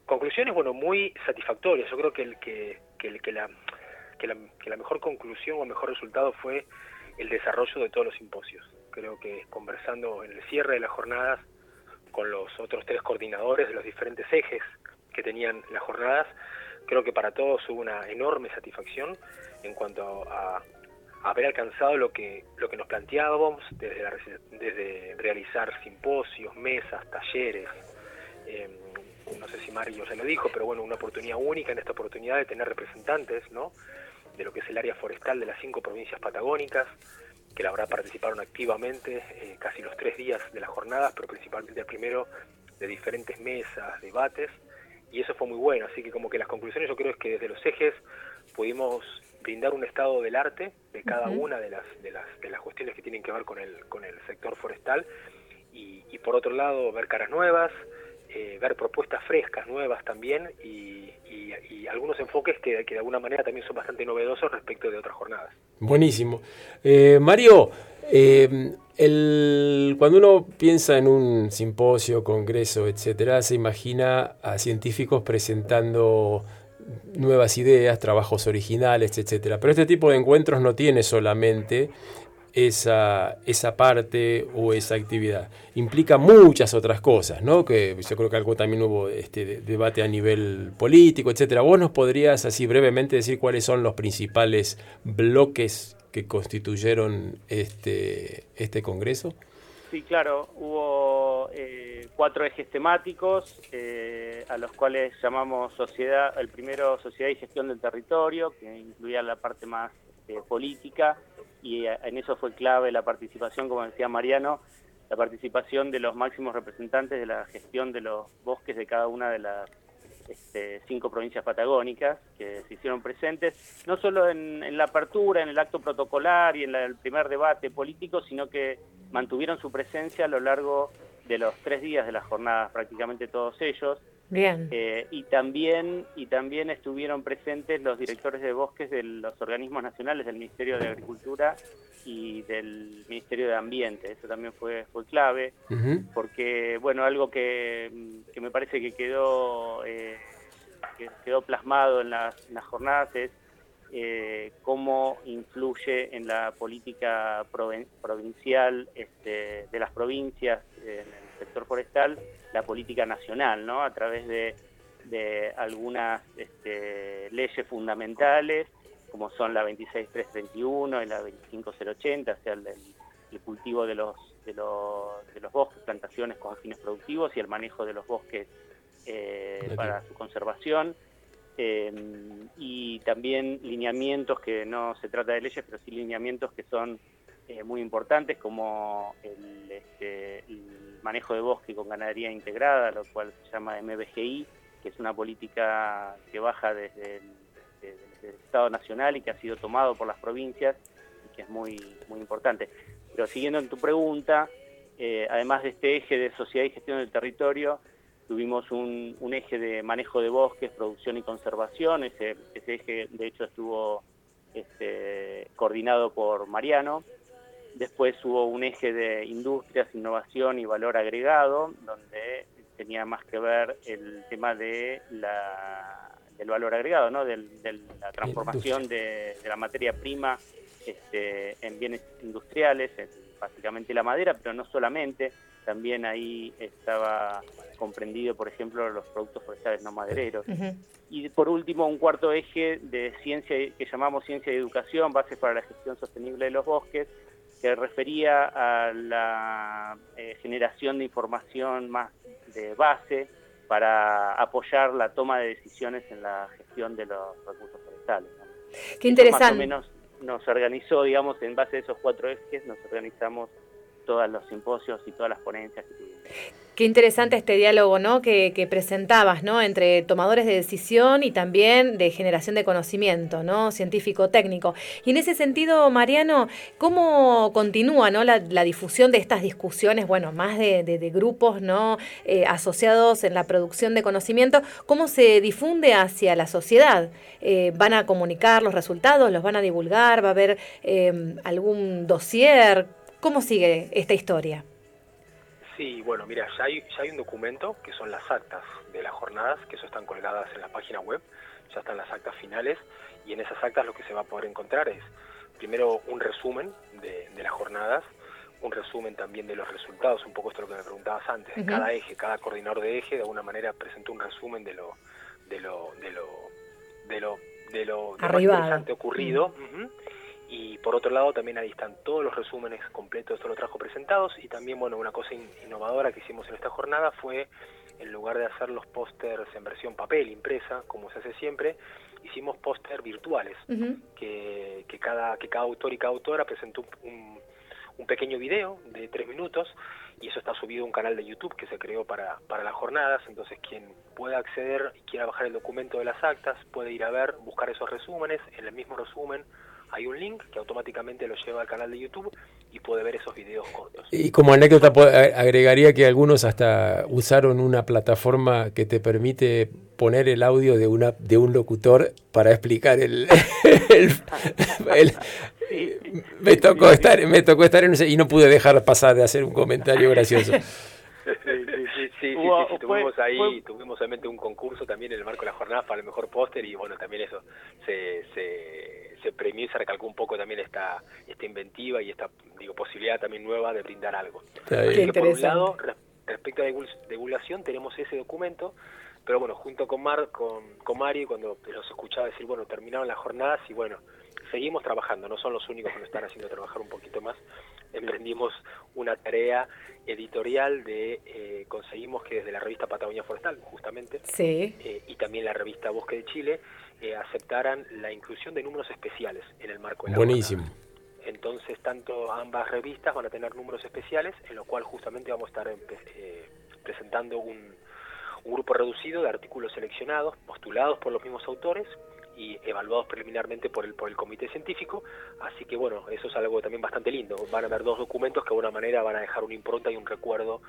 Speaker 10: Conclusiones, bueno, muy satisfactorias. Yo creo que, el, que, que, que, la, que, la, que la mejor conclusión o mejor resultado fue el desarrollo de todos los simposios. Creo que conversando en el cierre de las jornadas con los otros tres coordinadores de los diferentes ejes que tenían las jornadas, creo que para todos hubo una enorme satisfacción en cuanto a, haber alcanzado lo que, lo que nos planteábamos desde, desde realizar simposios, mesas, talleres. Eh, no sé si Mario ya lo dijo, pero bueno, una oportunidad única en esta oportunidad de tener representantes, ¿no? De lo que es el área forestal de las cinco provincias patagónicas, que la verdad participaron activamente eh, casi los tres días de las jornadas, pero principalmente el primero de diferentes mesas, debates, y eso fue muy bueno, así que como que las conclusiones yo creo es que desde los ejes pudimos brindar un estado del arte de cada una de las, de las, de las cuestiones que tienen que ver con el, con el sector forestal, y, y por otro lado ver caras nuevas, eh, ver propuestas frescas, nuevas también, y, algunos enfoques que, de alguna manera también son bastante novedosos respecto de otras jornadas.
Speaker 3: Buenísimo. Eh, Mario, eh, el, cuando uno piensa en un simposio, congreso, etcétera, se imagina a científicos presentando nuevas ideas, trabajos originales, etcétera. Pero este tipo de encuentros no tiene solamente esa, esa parte o esa actividad. Implica muchas otras cosas, ¿no? Que yo creo que algo también hubo este debate a nivel político, etcétera. ¿Vos nos podrías así brevemente decir cuáles son los principales bloques que constituyeron este, este congreso?
Speaker 9: Sí, claro, hubo eh, cuatro ejes temáticos eh, a los cuales llamamos sociedad, el primero sociedad y gestión del territorio, que incluía la parte más eh, política, y en eso fue clave la participación, como decía Mariano, la participación de los máximos representantes de la gestión de los bosques de cada una de las este, cinco provincias patagónicas que se hicieron presentes, no solo en, la apertura, en el acto protocolar y en el primer debate político, sino que mantuvieron su presencia a lo largo de los tres días de las jornadas, prácticamente todos ellos.
Speaker 2: Bien.
Speaker 9: Eh, y también y también estuvieron presentes los directores de bosques de los organismos nacionales del Ministerio de Agricultura y del Ministerio de Ambiente. Eso también fue fue clave, porque bueno algo que, me parece que quedó eh, que quedó plasmado en las, jornadas es eh, cómo influye en la política provincial este, de las provincias en el sector forestal la política nacional, ¿no? A través de, algunas este, leyes fundamentales, como son la 26331 y la 25080, o sea, el, cultivo de los, de los, de los bosques, plantaciones con fines productivos y el manejo de los bosques eh, para su conservación. Eh, y también lineamientos que no se trata de leyes, pero sí lineamientos que son eh, muy importantes como el, este, el, manejo de bosque con ganadería integrada, lo cual se llama MBGI, que es una política que baja desde el, Estado Nacional y que ha sido tomado por las provincias y que es muy, muy importante. Pero siguiendo en tu pregunta, eh, además de este eje de sociedad y gestión del territorio, tuvimos un, un, eje de manejo de bosques, producción y conservación, ese, ese eje de hecho estuvo este, coordinado por Mariano, Después hubo un eje de industrias, innovación y valor agregado, donde tenía más que ver el tema de la, del valor agregado, ¿no? de la transformación de, la materia prima este, en bienes industriales, básicamente la madera, pero no solamente, también ahí estaba comprendido, por ejemplo, los productos forestales no madereros. Y por último, un cuarto eje de ciencia que llamamos ciencia y educación, bases para la gestión sostenible de los bosques, que refería a la eh, generación de información más de base para apoyar la toma de decisiones en la gestión de los recursos forestales.
Speaker 2: Qué interesante. más o
Speaker 9: menos nos organizó, digamos, en base a esos cuatro ejes, nos organizamos todos los simposios y todas las ponencias que tuvimos.
Speaker 2: Qué interesante este diálogo ¿no? que, presentabas ¿no? entre tomadores de decisión y también de generación de conocimiento ¿no? científico-técnico. Y en ese sentido, Mariano, ¿cómo continúa ¿no? la, difusión de estas discusiones, bueno, más de grupos ¿no? Eh, asociados en la producción de conocimiento? ¿Cómo se difunde hacia la sociedad? Eh, ¿Van a comunicar los resultados? ¿Los van a divulgar? ¿Va a haber eh, algún dossier? ¿Cómo sigue esta historia?
Speaker 10: Sí, bueno, mira, ya hay, ya hay un documento que son las actas de las jornadas, que eso están colgadas en la página web, ya están las actas finales, y en esas actas lo que se va a poder encontrar es, primero, un resumen de, de las jornadas, un resumen también de los resultados, un poco esto lo que me preguntabas antes, uh -huh. cada eje, cada coordinador de eje de alguna manera presentó un resumen de lo, de lo, de lo, de lo, de lo, de lo interesante ocurrido. Uh -huh y por otro lado también ahí están todos los resúmenes completos de todos los trabajos presentados y también bueno una cosa in innovadora que hicimos en esta jornada fue en lugar de hacer los pósters en versión papel impresa como se hace siempre hicimos pósters virtuales uh -huh. que, que cada que cada autor y cada autora presentó un, un pequeño video de tres minutos y eso está subido a un canal de YouTube que se creó para, para las jornadas, entonces quien pueda acceder y quiera bajar el documento de las actas puede ir a ver, buscar esos resúmenes, en el mismo resumen hay un link que automáticamente lo lleva al canal de YouTube y puede ver esos videos cortos.
Speaker 3: Y como anécdota agregaría que algunos hasta usaron una plataforma que te permite poner el audio de una de un locutor para explicar el, el, el sí. me tocó sí, estar me tocó estar en ese, y no pude dejar pasar de hacer un comentario gracioso.
Speaker 10: Sí, sí, sí, sí, tuvimos fue, ahí, fue... tuvimos obviamente un concurso también en el marco de la jornada para el mejor póster y bueno, también eso se, se, se premió y se recalcó un poco también esta, esta inventiva y esta digo posibilidad también nueva de brindar algo. Por un lado, respecto a la divulgación, tenemos ese documento, pero bueno, junto con Mar, con, con Mario, cuando los escuchaba decir, bueno, terminaron las jornadas y bueno, seguimos trabajando, no son los únicos que nos están haciendo trabajar un poquito más. Emprendimos una tarea editorial de, eh, conseguimos que desde la revista Patagonia Forestal, justamente,
Speaker 2: sí.
Speaker 10: eh, y también la revista Bosque de Chile, eh, aceptaran la inclusión de números especiales en el marco de la
Speaker 3: Buenísimo.
Speaker 10: Jornada. Entonces, tanto ambas revistas van a tener números especiales, en lo cual justamente vamos a estar eh, presentando un, un grupo reducido de artículos seleccionados, postulados por los mismos autores, y evaluados preliminarmente por el por el comité científico, así que bueno, eso es algo también bastante lindo. Van a haber dos documentos que de alguna manera van a dejar una impronta y un recuerdo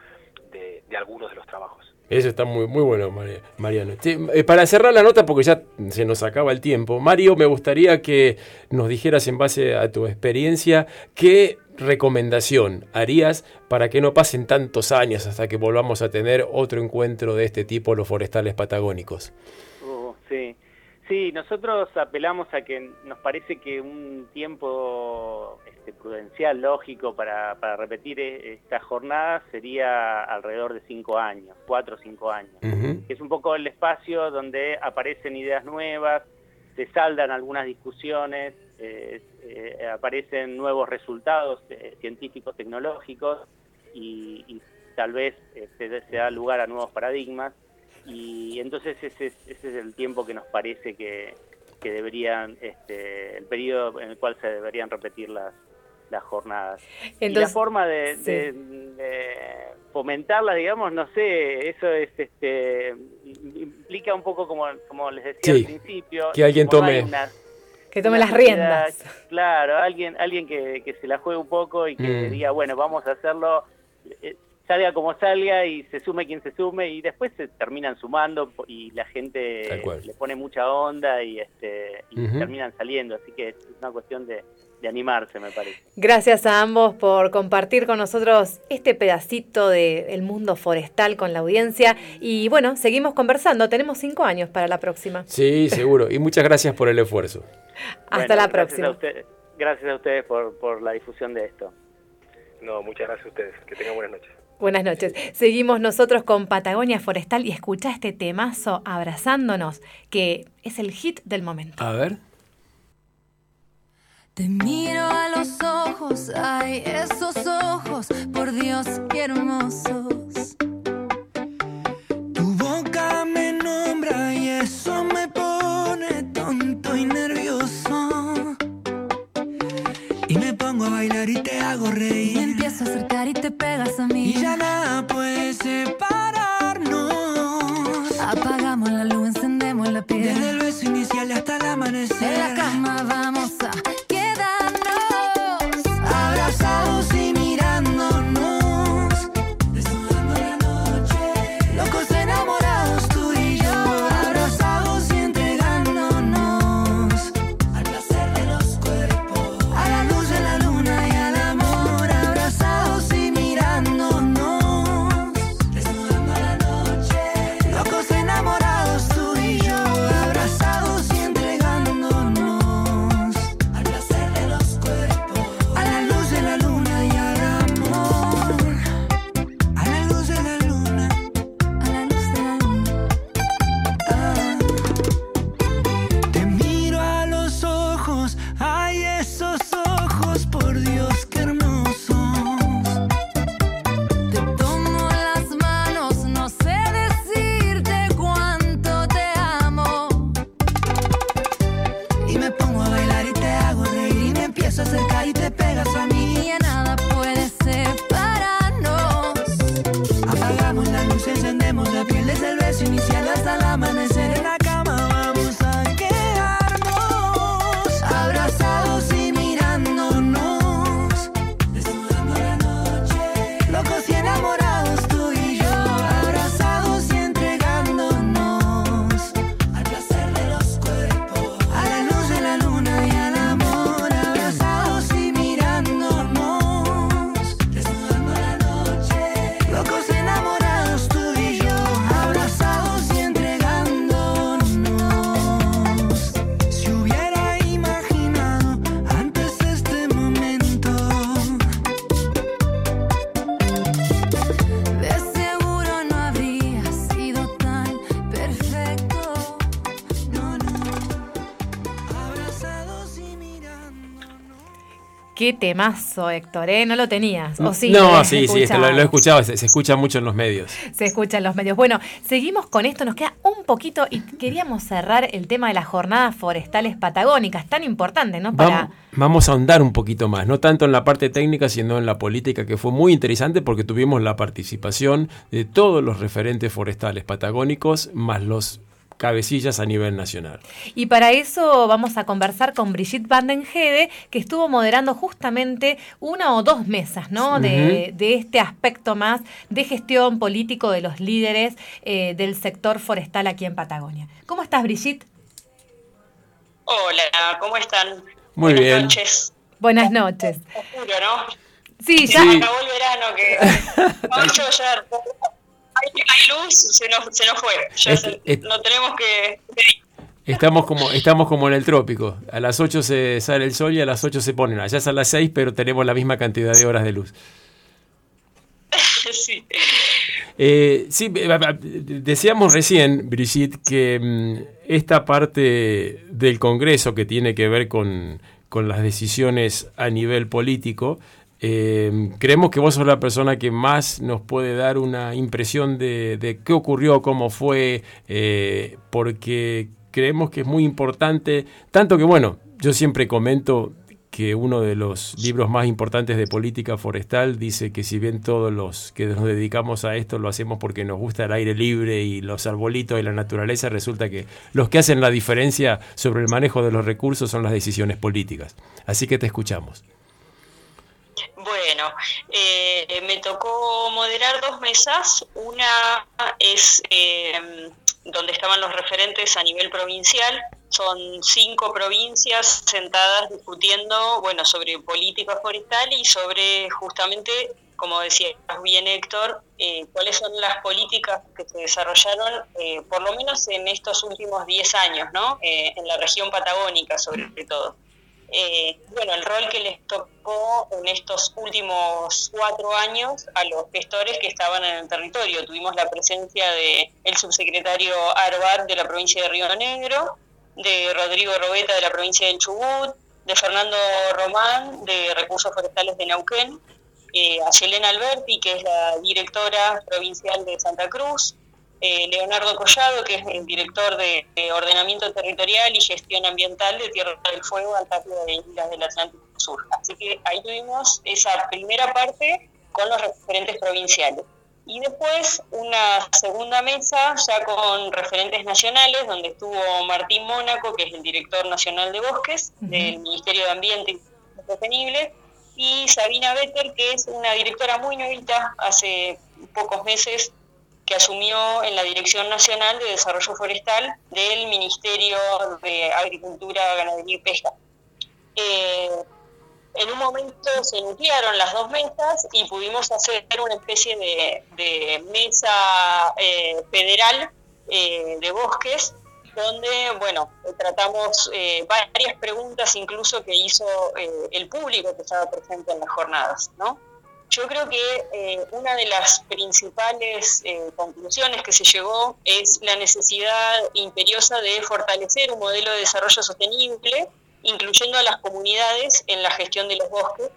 Speaker 10: de, de algunos de los trabajos.
Speaker 3: Eso está muy muy bueno, Mariano. Sí, eh, para cerrar la nota, porque ya se nos acaba el tiempo, Mario, me gustaría que nos dijeras en base a tu experiencia qué recomendación harías para que no pasen tantos años hasta que volvamos a tener otro encuentro de este tipo, los forestales patagónicos.
Speaker 9: Oh, sí. Sí, nosotros apelamos a que nos parece que un tiempo este, prudencial, lógico, para, para repetir e, esta jornada sería alrededor de cinco años, cuatro o cinco años. Uh -huh. Es un poco el espacio donde aparecen ideas nuevas, se saldan algunas discusiones, eh, eh, aparecen nuevos resultados eh, científicos, tecnológicos y, y tal vez se, se da lugar a nuevos paradigmas y entonces ese es, ese es el tiempo que nos parece que, que deberían, este, el periodo en el cual se deberían repetir las, las jornadas. Entonces, y la forma de, sí. de, de, fomentarla, digamos, no sé, eso es, este, implica un poco como, como les decía
Speaker 3: sí,
Speaker 9: al principio.
Speaker 3: Que alguien tome...
Speaker 2: Una, que tome las riendas.
Speaker 9: Claro, alguien, alguien que, que se la juegue un poco y que mm. diga, bueno, vamos a hacerlo eh, salga como salga y se sume quien se sume y después se terminan sumando y la gente le pone mucha onda y este y uh -huh. terminan saliendo, así que es una cuestión de, de, animarse, me parece.
Speaker 2: Gracias a ambos por compartir con nosotros este pedacito del de mundo forestal con la audiencia y bueno, seguimos conversando, tenemos cinco años para la próxima.
Speaker 3: Sí, seguro, y muchas gracias por el esfuerzo.
Speaker 2: Hasta bueno, la próxima.
Speaker 9: A usted, gracias a ustedes por, por la difusión de esto.
Speaker 10: No, muchas gracias a ustedes. Que tengan buenas noches.
Speaker 2: Buenas noches. Seguimos nosotros con Patagonia Forestal y escucha este temazo Abrazándonos, que es el hit del momento.
Speaker 3: A ver.
Speaker 8: Te miro a los ojos, ay, esos ojos, por Dios, qué hermosos.
Speaker 4: Tu boca me nombra y eso me pongo a bailar y te hago reír.
Speaker 8: Me empiezo a acercar y te pegas a mí.
Speaker 4: Y ya nada puede separarnos.
Speaker 2: Qué temazo, Héctor, ¿eh? No lo tenías. ¿O sí?
Speaker 3: no, sí, sí, este, lo, lo he escuchado, se, se escucha mucho en los medios.
Speaker 2: Se escucha en los medios. Bueno, seguimos con esto, nos queda un poquito y queríamos cerrar el tema de las jornadas forestales patagónicas, tan importante, ¿no? Para...
Speaker 3: Vamos, vamos a ahondar un poquito más, no tanto en la parte técnica, sino en la política, que fue muy interesante porque tuvimos la participación de todos los referentes forestales patagónicos, más los cabecillas a nivel nacional.
Speaker 2: Y para eso vamos a conversar con Brigitte Vandenhede, que estuvo moderando justamente una o dos mesas, ¿no? de, de este aspecto más de gestión político de los líderes eh, del sector forestal aquí en Patagonia. ¿Cómo estás, Brigitte?
Speaker 11: Hola, ¿cómo están?
Speaker 3: Muy
Speaker 11: Buenas
Speaker 3: bien.
Speaker 11: noches.
Speaker 2: Buenas noches.
Speaker 11: Oscuro, ¿no?
Speaker 2: Sí,
Speaker 11: Ya
Speaker 2: ya.
Speaker 11: acabó el verano, que ya hay, hay luz, se nos, se nos fue. Ya
Speaker 3: Este-
Speaker 11: se-
Speaker 3: este-
Speaker 11: no tenemos que...
Speaker 3: Estamos como, estamos como en el trópico. A las 8 se sale el sol y a las 8 se ponen. Allá es a las 6, pero tenemos la misma cantidad de horas de luz.
Speaker 11: sí.
Speaker 3: Eh, sí, eh, eh, decíamos recién, Brigitte, que mm, esta parte del Congreso que tiene que ver con, con las decisiones a nivel político, eh, creemos que vos sos la persona que más nos puede dar una impresión de, de qué ocurrió, cómo fue, eh, porque creemos que es muy importante, tanto que bueno, yo siempre comento que uno de los libros más importantes de política forestal dice que si bien todos los que nos dedicamos a esto lo hacemos porque nos gusta el aire libre y los arbolitos y la naturaleza, resulta que los que hacen la diferencia sobre el manejo de los recursos son las decisiones políticas. Así que te escuchamos.
Speaker 11: Bueno, eh, me tocó moderar dos mesas. Una es eh, donde estaban los referentes a nivel provincial. Son cinco provincias sentadas discutiendo, bueno, sobre política forestal y sobre justamente, como decía bien Héctor, eh, cuáles son las políticas que se desarrollaron, eh, por lo menos en estos últimos 10 años, ¿no? Eh, en la región patagónica, sobre todo. Eh, bueno, el rol que les tocó en estos últimos cuatro años a los gestores que estaban en el territorio. Tuvimos la presencia de el subsecretario Arbar de la provincia de Río Negro, de Rodrigo Robeta de la provincia del Chubut, de Fernando Román de Recursos Forestales de Neuquén, eh, a Yelena Alberti, que es la directora provincial de Santa Cruz, eh, Leonardo Collado, que es el director de, de Ordenamiento Territorial y Gestión Ambiental de Tierra del Fuego, Antártida de Islas del Atlántico sur. Así que ahí tuvimos esa primera parte con los referentes provinciales. Y después una segunda mesa ya con referentes nacionales, donde estuvo Martín Mónaco, que es el director nacional de bosques del Ministerio de Ambiente y Sostenible, y Sabina Better, que es una directora muy novita, hace pocos meses que asumió en la Dirección Nacional de Desarrollo Forestal del Ministerio de Agricultura, Ganadería y Pesca. Eh, en un momento se nuclearon las dos mesas y pudimos hacer una especie de, mesa eh, federal eh, de bosques donde, bueno, tratamos eh, varias preguntas incluso que hizo el público que estaba presente en las jornadas, ¿no? Yo creo que una de las principales conclusiones que se llegó es la necesidad imperiosa de fortalecer un modelo de desarrollo sostenible incluyendo a las comunidades en la gestión de los bosques.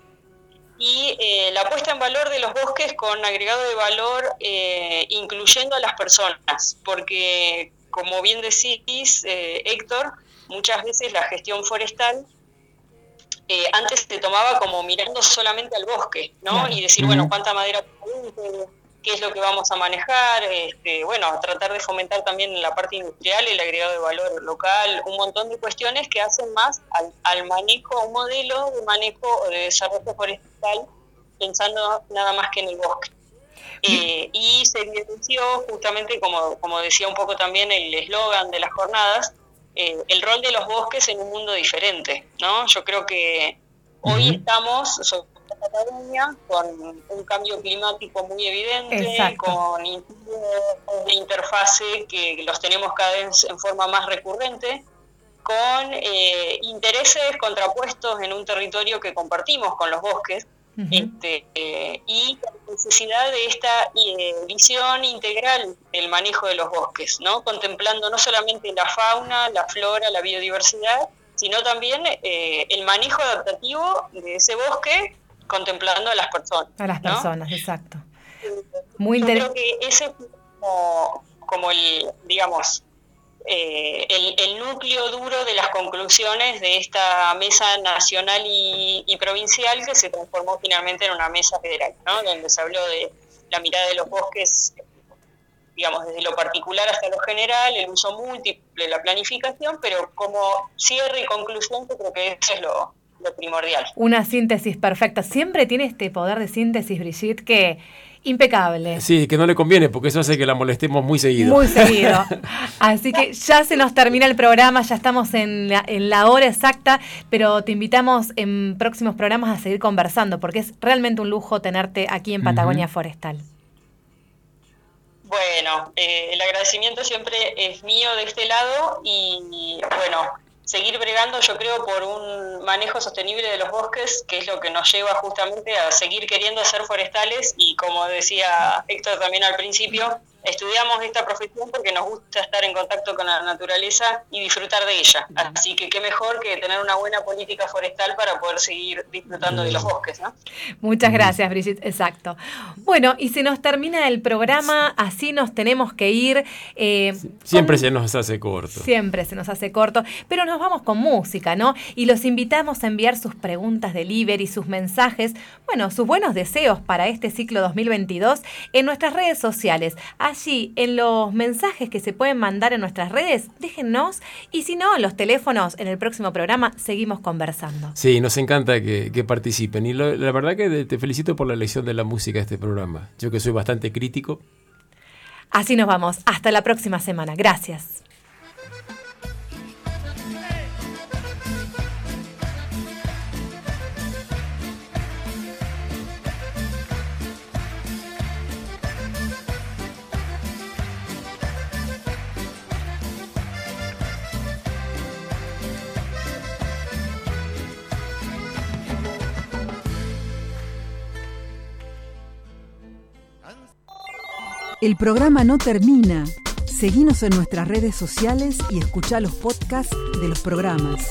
Speaker 11: Y eh, la puesta en valor de los bosques con agregado de valor eh, incluyendo a las personas, porque como bien decís, eh, Héctor, muchas veces la gestión forestal antes se tomaba como mirando solamente al bosque, ¿no? Y decir, bueno, cuánta madera qué es lo que vamos a manejar, este, bueno, tratar de fomentar también la parte industrial, el agregado de valor local, un montón de cuestiones que hacen más al, manejo, un modelo de manejo o de desarrollo forestal pensando nada más que en el bosque. Eh, y se evidenció justamente, como, como decía un poco también el eslogan de las jornadas, eh, el rol de los bosques en un mundo diferente, ¿no? Yo creo que hoy estamos, Cataluña, con un cambio climático muy evidente, con de interfase que los tenemos cada vez en forma más recurrente, con eh, intereses contrapuestos en un territorio que compartimos con los bosques, este, eh, y con necesidad de esta eh, visión integral del manejo de los bosques, ¿no? contemplando no solamente la fauna, la flora, la biodiversidad, sino también el manejo adaptativo de ese bosque contemplando a las personas.
Speaker 2: A las personas, exacto.
Speaker 11: Muy Yo creo que ese es como, el, digamos, eh, el, núcleo duro de las conclusiones de esta mesa nacional y, provincial que se transformó finalmente en una mesa federal, ¿no? donde se habló de la mirada de los bosques, digamos, desde lo particular hasta lo general, el uso múltiple, la planificación, pero como cierre y conclusión, creo que eso es lo, primordial.
Speaker 2: Una síntesis perfecta. Siempre tiene este poder de síntesis, Brigitte, que impecable.
Speaker 3: Sí, que no le conviene porque eso hace que la molestemos muy seguido.
Speaker 2: Muy seguido. Así que ya se nos termina el programa, ya estamos en la, en la hora exacta, pero te invitamos en próximos programas a seguir conversando porque es realmente un lujo tenerte aquí en Patagonia Forestal.
Speaker 11: Bueno, eh, el agradecimiento siempre es mío de este lado y bueno, seguir bregando, yo creo, por un manejo sostenible de los bosques, que es lo que nos lleva justamente a seguir queriendo ser forestales y, como decía Héctor también al principio, estudiamos esta profesión porque nos gusta estar en contacto con la naturaleza y disfrutar de ella. Así que qué mejor que tener una buena política forestal para poder seguir disfrutando de los bosques. ¿no?
Speaker 2: Muchas gracias, Brigitte. Exacto. Bueno, y se nos termina el programa, así nos tenemos que ir.
Speaker 3: Eh, siempre se nos hace corto.
Speaker 2: Siempre se nos hace corto, pero nos vamos con música, ¿no? Y los invitamos a enviar sus preguntas de Liber y sus mensajes, bueno, sus buenos deseos para este ciclo 2022 en nuestras redes sociales allí en los mensajes que se pueden mandar en nuestras redes, déjennos y si no, en los teléfonos en el próximo programa seguimos conversando.
Speaker 3: Sí, nos encanta que, participen y la verdad que te felicito por la elección de la música de este programa. Yo que soy bastante crítico.
Speaker 2: Así nos vamos. Hasta la próxima semana. Gracias. El programa no termina. Seguimos en nuestras redes sociales y escucha los podcasts de los programas.